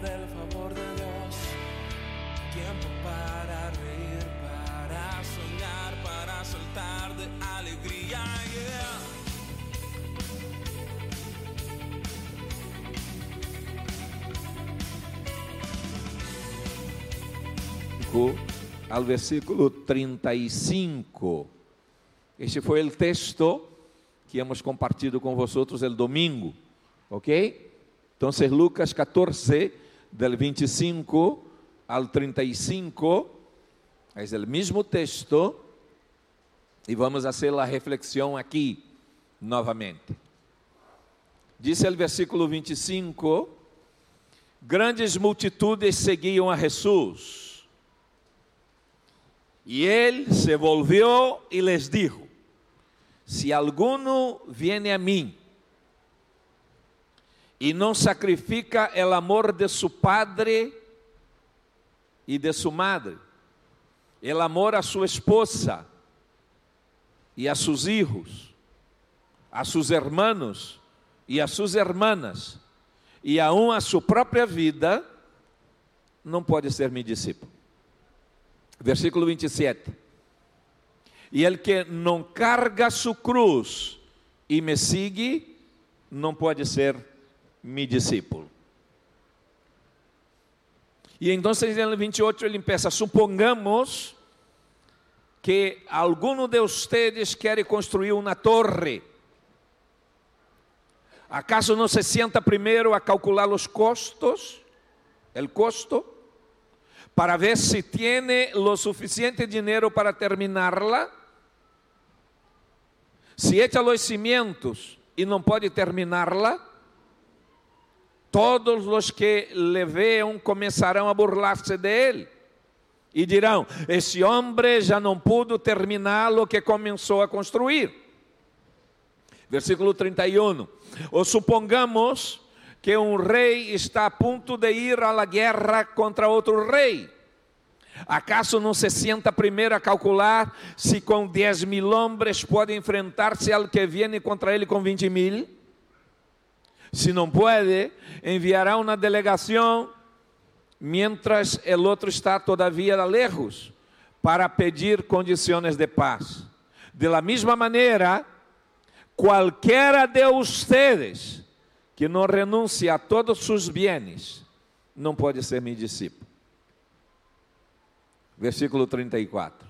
del favor de Dios. Tiempo para reír, para soñar, para saltar de alegría. Yeah. al versículo 35. Este foi o texto que hemos compartido com vosotros el domingo, ¿ok? Então, Lucas 14, del 25 al 35, é o mesmo texto, e vamos fazer a reflexão aqui novamente. Diz o versículo 25: Grandes multitudes seguiam a Jesus e ele se volvió e les dijo, se alguno viene a mim e não sacrifica el amor de su padre e de su madre, el amor a sua esposa e a sus hijos, a sus hermanos e a sus hermanas, e aún a sua própria vida, não pode ser meu discípulo. Versículo 27. E el que não carga su cruz e me sigue, não pode ser mi discípulo. E então, no 28 ele empieza: supongamos que alguno de ustedes quer construir uma torre. ¿Acaso não se sienta primeiro a calcular os costos? El costo? para ver si tiene lo suficiente dinero para terminarla. Se echa los cimientos e não pode terminarla, todos os que le veam começarão a burlar-se de ele e dirão: Esse homem já não pudo terminar o que começou a construir. Versículo 31. Ou supongamos que um rei está a ponto de ir à guerra contra outro rei. Acaso não se senta primeiro a calcular se com 10 mil homens pode enfrentar-se ao que vem contra ele com 20 mil? Se não pode, enviará uma delegação, mientras el outro está todavia lejos, para pedir condições de paz. De la mesma maneira, qualquer de ustedes que não renuncie a todos seus bens, não pode ser meu discípulo. Versículo 34,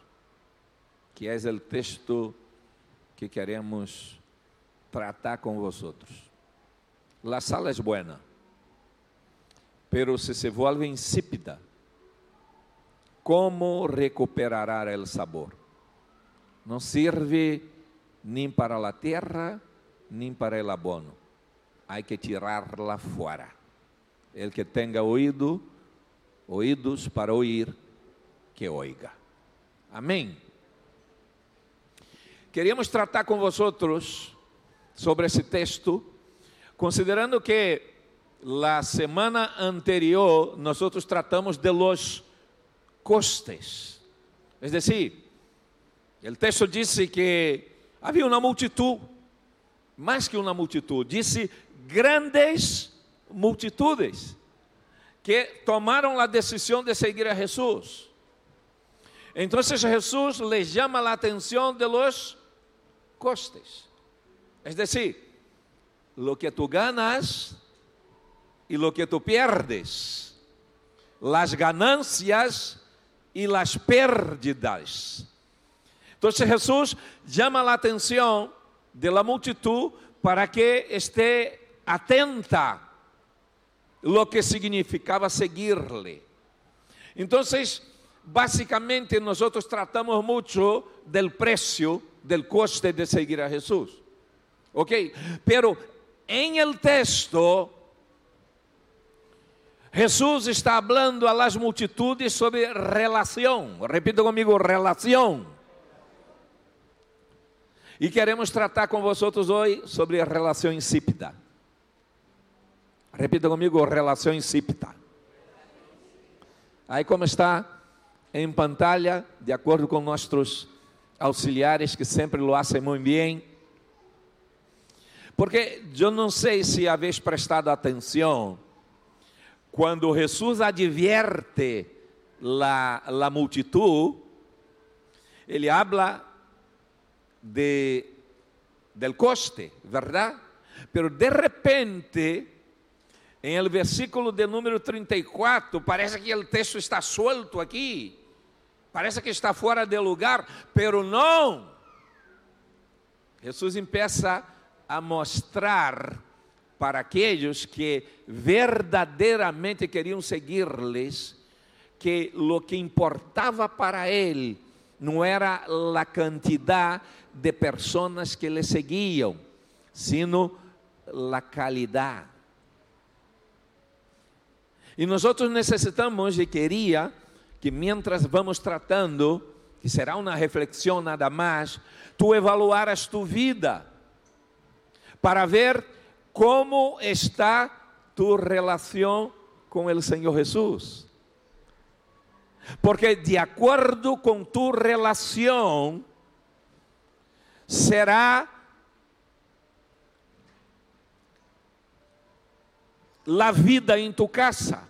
que é o texto que queremos tratar com vosotros. La sala es buena, pero se se vuelve insípida, ¿cómo recuperará el sabor? Não serve nem para a terra, nem para o abono hay que tirarla fora. El que tenga oído, oídos para oír, que oiga. Amém. Queríamos tratar com vosotros sobre esse texto, considerando que la semana anterior nós tratamos de los costes. Es decir, o texto disse que havia uma multitud, mais que uma multitud, disse grandes multitudes que tomaram a decisão de seguir a Jesus. Então, Jesus les chama a atenção de los costes. Es decir, lo que tu ganas e lo que tu pierdes, las ganancias e las pérdidas. Então, Jesus chama a atenção de la multitud para que esté atenta lo que significava seguir-lhe. Então, basicamente, nós tratamos muito del preço, del coste de seguir a Jesus. Ok? Pero em el texto, Jesus está falando a las multitudes sobre relação. Repita comigo, relação. E queremos tratar com vocês hoje sobre a relação insípida. Repita comigo, relação insípida. Aí como está em pantalla, de acordo com nossos auxiliares que sempre lo hacen muito bem. Porque eu não sei se habéis prestado atenção Quando Jesus advierte la, la multitud, ele habla de, del coste, ¿verdad? Pero de repente, em el versículo de número 34, parece que o texto está suelto aqui, parece que está fora de lugar, pero não. Jesus empieza a mostrar para aqueles que verdadeiramente queriam seguir-lhes que lo que importava para ele não era a quantidade de pessoas que le seguiam, sino a qualidade. E nós necessitamos e queria que mientras vamos tratando, que será uma reflexão nada mais, tu evaluaras tu vida para ver como está tu relação com o Senhor Jesus. Porque de acordo com tu relação, será a vida em tu casa,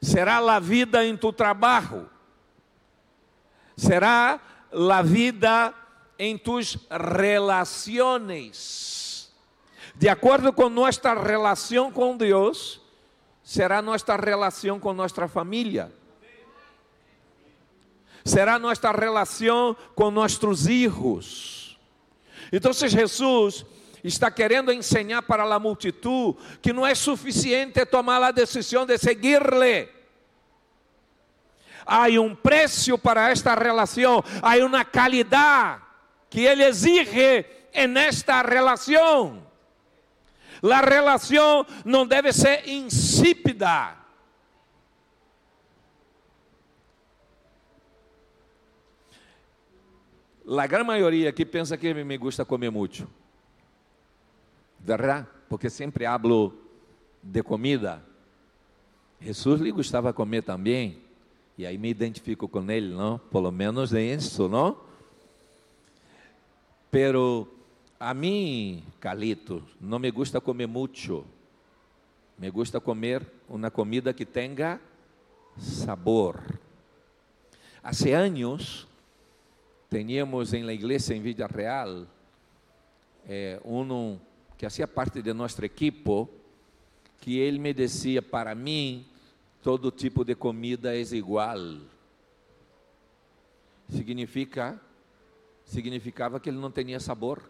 será a vida em tu trabalho, será a vida em tus relações. De acordo com nossa relação com Deus, será nossa relação com nossa família será nossa relação com nossos filhos. Então, Jesus está querendo ensinar para a multitud que não é suficiente tomar a decisão de seguir-lhe. Há um preço para esta relação, há uma qualidade que ele exige en esta relação. A relação não deve ser insípida. A grande maioria aqui pensa que me gusta comer muito. Verdade? Porque sempre hablo de comida. Jesus lhe gostava comer também. E aí me identifico com ele, não? Pelo menos é isso, não? Pero a mim, Calito, não me gusta comer muito. Me gusta comer uma comida que tenha sabor. Há anos teníamos em la igreja em Vida Real eh, um que fazia parte de nosso equipo, que ele me dizia para mim todo tipo de comida é igual. Significa significava que ele não tinha sabor,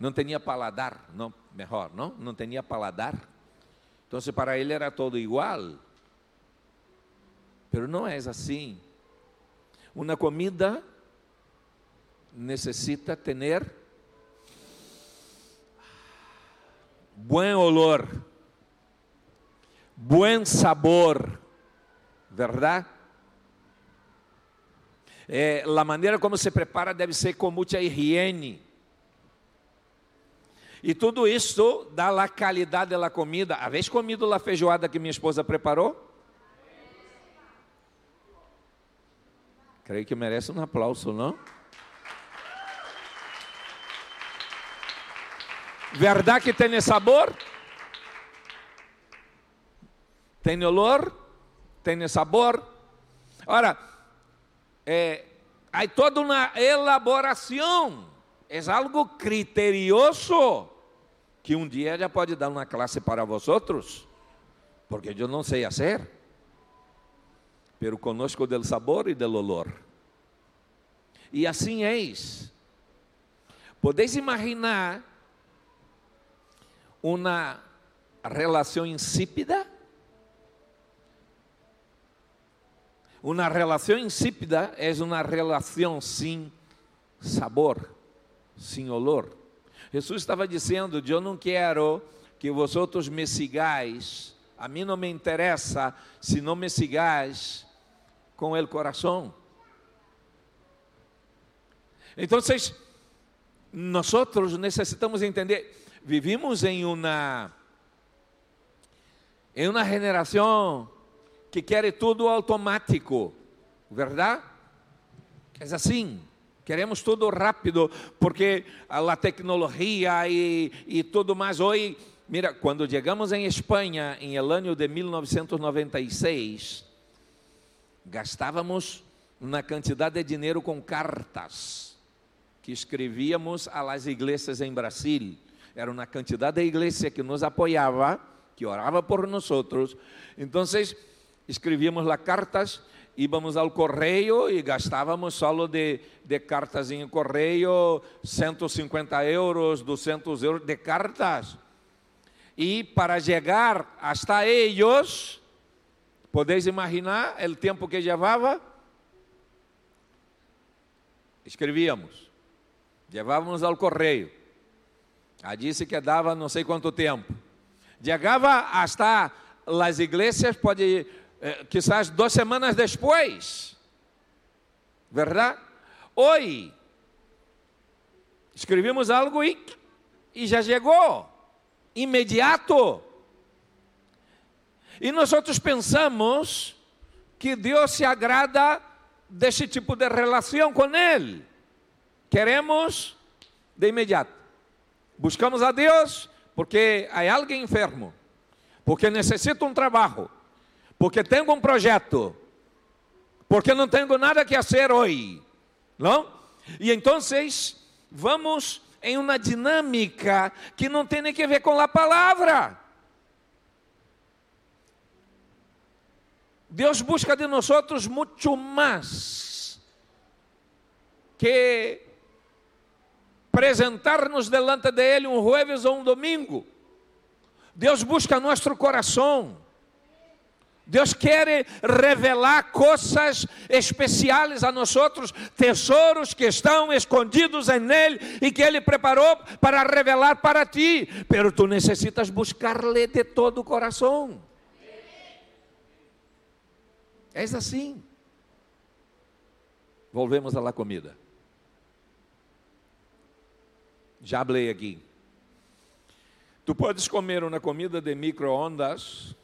não tinha paladar, não, melhor, não, não tinha paladar. Então, para ele era todo igual. Pero não é assim. Uma comida necesita tener buen olor, buen sabor, ¿verdad? É, a maneira como se prepara deve ser com muita higiene. E tudo isso dá a qualidade da comida. Havês comido a feijoada que minha esposa preparou? Creio que merece um aplauso, não? Verdade que tem sabor? Tem olor? Tem sabor? Ora, é, há toda uma elaboração. É algo criterioso que um dia já pode dar uma classe para vosotros, porque eu não sei fazer. Pero conosco del sabor e del olor. E assim eis. Podeis imaginar uma relação insípida? Uma relação insípida é uma relação sem sabor, sem olor. Jesus estava dizendo: Eu não quero que vosotros me sigais, a mim não me interessa se não me sigais com o coração. Então, nós necessitamos entender vivimos em uma em uma geração que quer tudo automático, verdade? É assim, queremos tudo rápido, porque a tecnologia e, e tudo mais hoje Mira, quando chegamos em Espanha, em el ano de 1996, gastávamos uma quantidade de dinheiro com cartas que escrevíamos a las iglesias em Brasil. Era uma quantidade de igreja que nos apoiava, que orava por nós. Então, escrevíamos las cartas, íbamos ao correio e gastávamos solo de, de cartas em correio 150 euros, 200 euros de cartas. E para chegar hasta eles, podeis imaginar o tempo que levava? Escrevíamos, levávamos ao correio. A disse que dava não sei quanto tempo. Chegava hasta as igrejas, pode, eh, quizás duas semanas depois. Verdade? Hoje, escrevemos algo e, e já chegou imediato. E nós outros pensamos que Deus se agrada desse tipo de relação com Ele. Queremos de imediato. Buscamos a Deus porque há alguém enfermo, porque necessito um trabalho, porque tenho um projeto, porque não tenho nada que fazer hoje. Não? E então vamos em uma dinâmica que não tem nem que ver com a palavra. Deus busca de nós muito mais que apresentar-nos delante de Ele um jueves ou um domingo. Deus busca nosso coração. Deus quer revelar coisas especiais a nós outros, tesouros que estão escondidos em Ele e que Ele preparou para revelar para ti. Pero tu necessitas buscar-lhe de todo o coração. É assim. Volvemos à comida. Já falei aqui. Tu podes comer uma comida de micro-ondas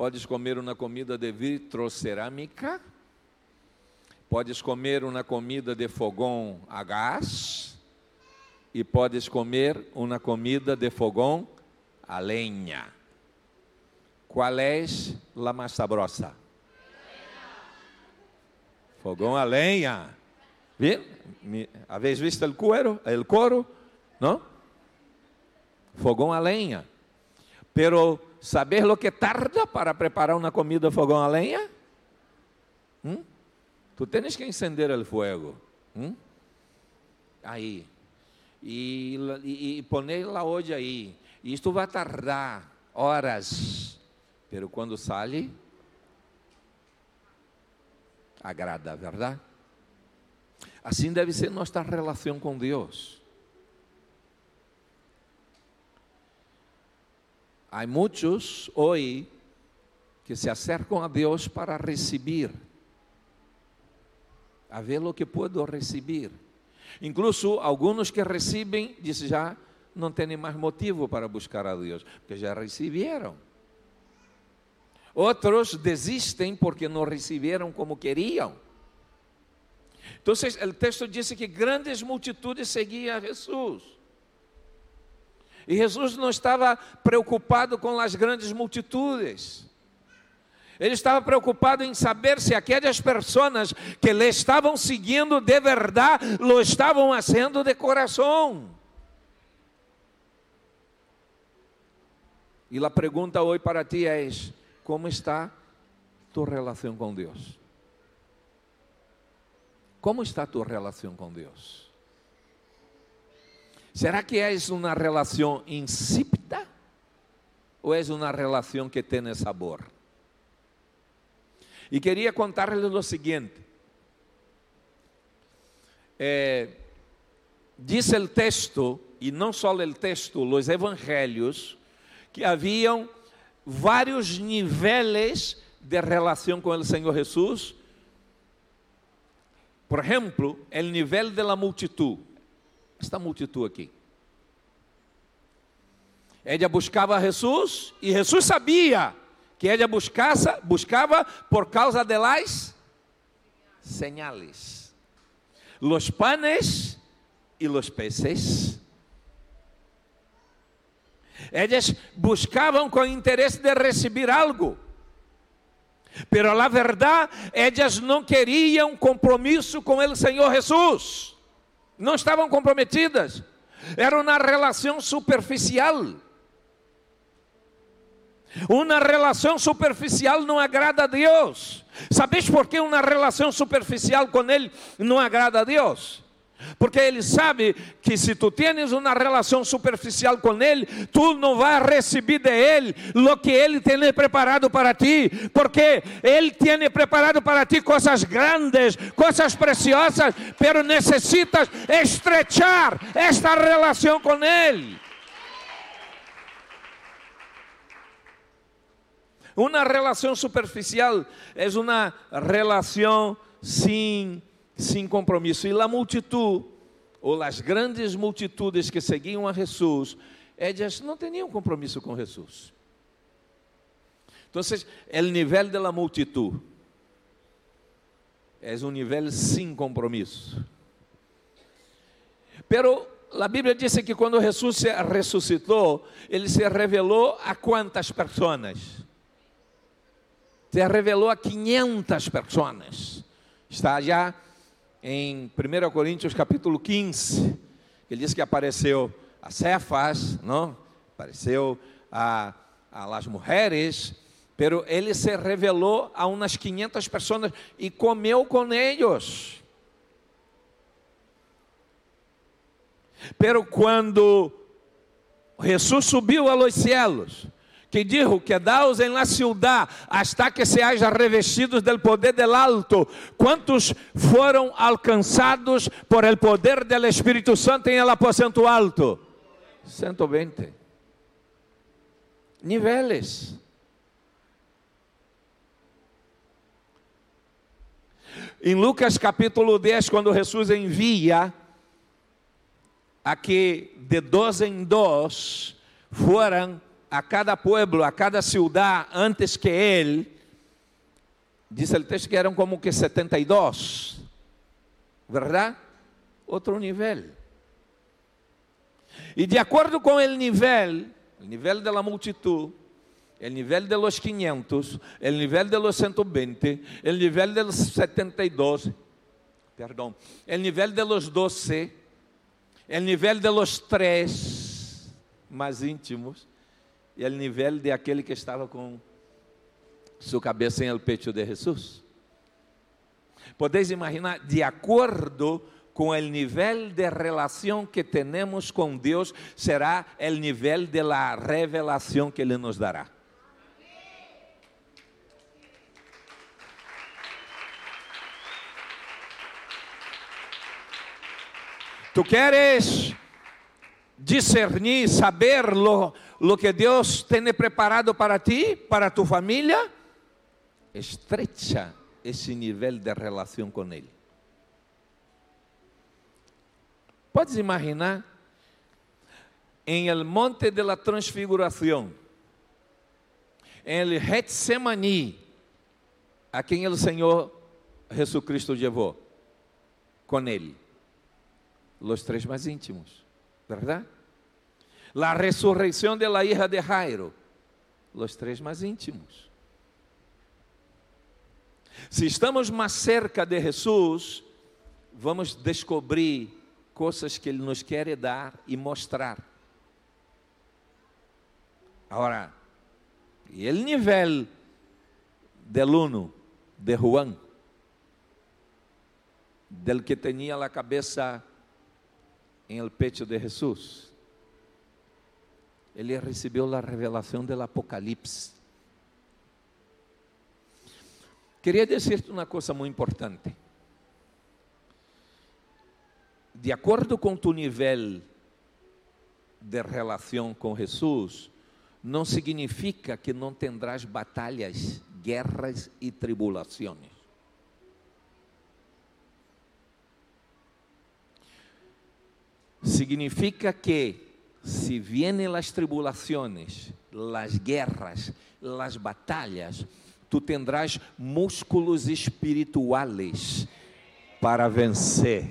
Podes comer uma comida de vitrocerâmica, podes comer uma comida de fogão a gás e podes comer uma comida de fogão a lenha. Qual é a mais sabrosa? Fogão a lenha. Bien? ¿Habéis visto o cuero? El coro? ¿No? Fogão a lenha. Pero saber lo que tarda para preparar uma comida fogão a lenha? ¿Mm? Tu tens que encender o fogo. ¿Mm? Aí. E, e, e poner lá hoje aí. Isto vai tardar horas. Pero quando sai, agrada, verdade? Assim deve ser nossa relação com Deus. Há muitos hoje que se acercam a Deus para receber, a ver o que puedo receber. Incluso alguns que recebem, dizem já, não têm mais motivo para buscar a Deus, porque já receberam. Outros desistem porque não receberam como queriam. Então, o texto diz que grandes multitudes seguiam a Jesus. E Jesus não estava preocupado com as grandes multitudes. Ele estava preocupado em saber se aquelas pessoas que lhe estavam seguindo de verdade, lo estavam fazendo de coração. E a pergunta hoje para ti é: como está tua relação com Deus? Como está tua relação com Deus? Será que é uma relação insípida? Ou é uma relação que tem sabor? E queria contar-lhes o seguinte: eh, diz o texto, e não só o texto, os evangelhos, que haviam vários níveis de relação com o Senhor Jesus. Por exemplo, o nível da multitud esta multitud aqui. Ella buscava Jesus e Jesus sabia que ella buscava, por causa de las señales, los panes e los peces. Elas buscavam com interesse de receber algo. Pero la verdade, elas não queriam compromisso com o Senhor Jesus. Não estavam comprometidas. Era uma relação superficial. Uma relação superficial não agrada a Deus. Sabes por que uma relação superficial com Ele não agrada a Deus? Porque Ele sabe que se tu tens uma relação superficial com Ele, tu não vais receber de Ele o que Ele tem preparado para ti, porque Ele tem preparado para ti coisas grandes, coisas preciosas, pero necessitas estrechar esta relação com Ele. Uma relação superficial é uma relação sem, sem compromisso. E a multitud, ou as grandes multitudes que seguiam a Jesus, elas não tinham compromisso com Jesus. Então, o nível da multitud é um nível sem compromisso. Pero a Bíblia diz que quando Jesus ressuscitou, ele se revelou a quantas pessoas? se revelou a 500 pessoas. Está já em 1 Coríntios capítulo 15. Ele diz que apareceu a Cefas, não? apareceu a, a las mulheres, pero ele se revelou a umas 500 pessoas e comeu com eles. Pero quando Jesus subiu a los cielos, que dijo, quedaos en la ciudad hasta que seáis revestidos del poder del alto. ¿Cuántos fueron alcanzados por el poder del Espíritu Santo en el aposento alto? 120. Niveles. Em Lucas capítulo 10, quando Jesus envia a que de dois em dois foram a cada pueblo, a cada ciudad antes que él, dice el texto que eran como que 72, ¿verdad? Otro nivel. Y de acuerdo con el nivel, el nivel de la multitud, el nivel de los 500, el nivel de los 120, el nivel de los 72, perdón, el nivel de los 12, el nivel de los 3 más íntimos, e o nível de aquele que estava com sua cabeça em el pecho de Jesus. Podeis imaginar, de acordo com o nível de relação que temos com Deus, será o nível de la revelação que Ele nos dará. Tu queres discernir, saber lo, que Deus tem preparado para ti, para tu família, estrecha esse nível de relação com Ele. Podes imaginar, em el monte de la transfiguração, em el Getsemani, a quem o Senhor Jesus Cristo levou com Ele, os três mais íntimos, verdade? La resurrección de la hija de Jairo. Los tres más íntimos. Se estamos mais cerca de Jesus, vamos descobrir coisas que Ele nos quer dar e mostrar. Agora, e o nível del uno, de Juan, del que tinha a cabeça em el pecho de Jesus ele recebeu a revelação do Apocalipse. Queria dizer-te uma coisa muito importante. De acordo com tu nível de relação com Jesus, não significa que não tendrás batalhas, guerras e tribulações. Significa que si vienen las tribulaciones, las guerras, las batallas, tu tendrás músculos espirituales para vencer.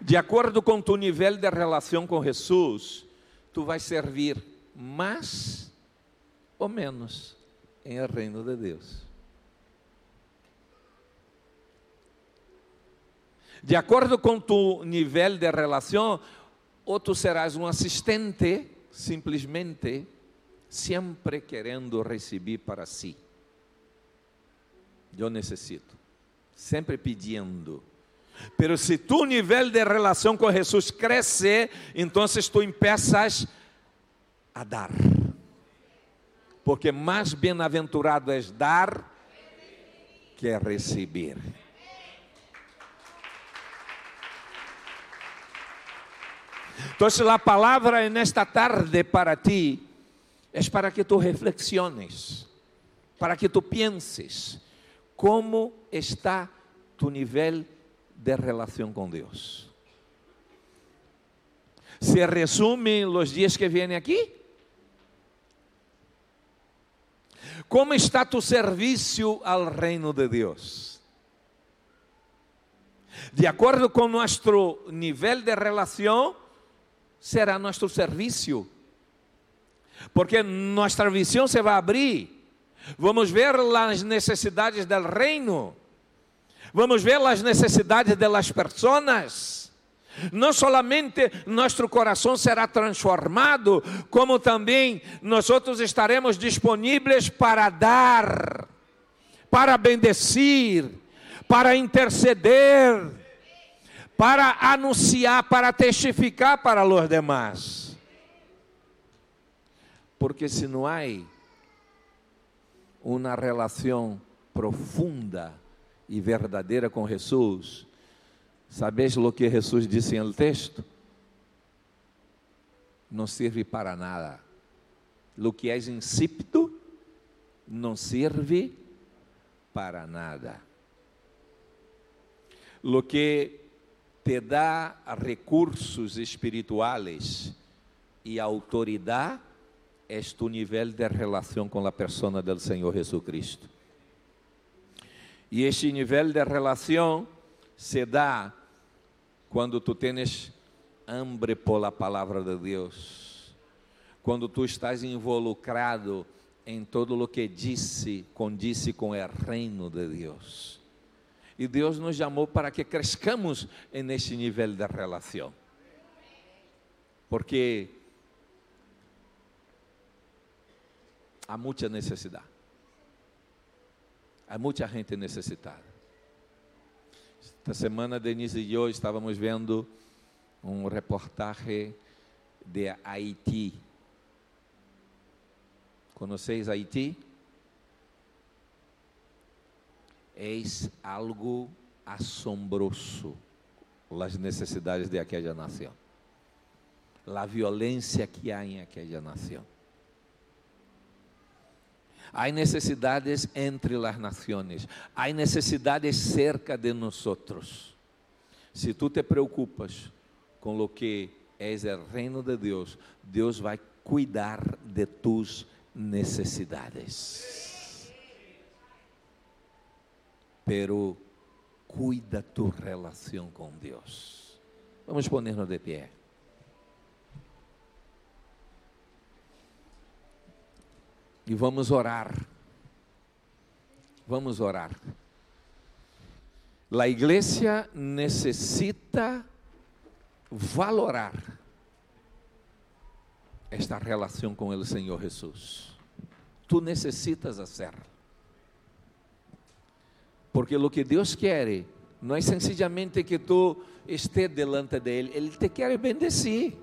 De acordo com tu nível de relação com Jesus, tu vais servir mais ou menos em reino de Deus. De acordo com tu nível de relação, ou tu serás um assistente, simplesmente, sempre querendo receber para si. Eu necessito, sempre pedindo. Pero se tu nível de relação com Jesus cresce, então tu empeças a dar. Porque mais bem-aventurado és dar que receber. Então, a palavra nesta tarde para ti é para que tu reflexiones, para que tu penses como está tu nível de relação com Deus. Se resume os dias que vêm aqui? Como está tu serviço ao reino de Deus? De acordo com nosso nível de relação, será nosso serviço. Porque nossa visão se vai abrir. Vamos ver as necessidades do reino. Vamos ver as necessidades das pessoas. Não solamente nosso coração será transformado, como também nós outros estaremos disponíveis para dar, para bendecir, para interceder, para anunciar, para testificar para os demais. Porque se não há uma relação profunda e verdadeira com Jesus, sabes o que Jesus disse no texto? Não serve para nada. Lo que é insípido não serve para nada. Lo que te dá recursos espirituais e autoridade tu nível de relação com a pessoa do Senhor Jesus Cristo. E este nível de relação se dá quando tu tens hambre por a palavra de Deus, quando tu estás involucrado em todo o que disse, condice com o reino de Deus. E Deus nos chamou para que crescamos nesse nível de relação. Porque há muita necessidade. Há muita gente necessitada. Esta semana, Denise e eu estávamos vendo um reportagem de Haiti. Conheceis Haiti? Eis algo assombroso as necessidades de aquela nação, a violência que há em aquela nação. Há necessidades entre as nações, há necessidades cerca de nós. Se tu te preocupas com o que é o reino de Deus, Deus vai cuidar de tus necessidades pero cuida tu relação com Deus. Vamos poner-nos de pé. E vamos orar. Vamos orar. A igreja necessita valorar esta relação com o Senhor Jesus. Tu necessitas hacerlo. Porque o que Deus quer não é sencillamente que tu estés delante de Ele, te quer bendecir.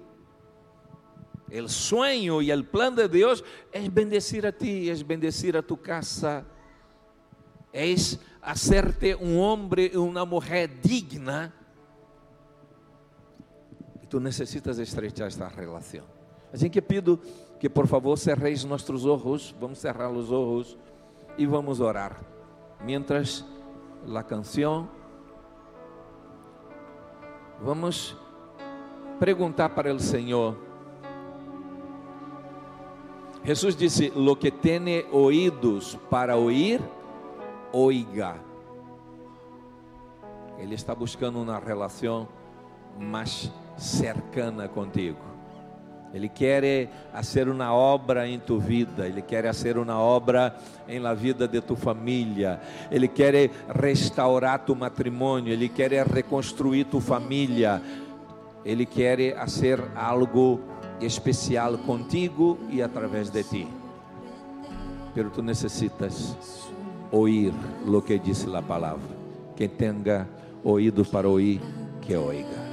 O sonho e o plano de Deus é bendecir a ti, é bendecir a tu casa, é hacerte um homem e uma mulher digna. E tu necessitas estrechar esta relação. Assim que pido que por favor cerreis nossos olhos, vamos cerrar os olhos e vamos orar. Mientras la canção. Vamos perguntar para o Senhor. Jesus disse: Lo que tiene oídos para oír, oiga. Ele está buscando uma relação mais cercana contigo. Ele quer fazer uma obra em tu vida, Ele quer fazer uma obra em la vida de tu família, Ele quer restaurar tu matrimônio, Ele quer reconstruir tu família, Ele quer fazer algo especial contigo e através de ti. Pero tu necessitas oír lo que diz a palavra. Quem tenha ouído para oír, que oiga.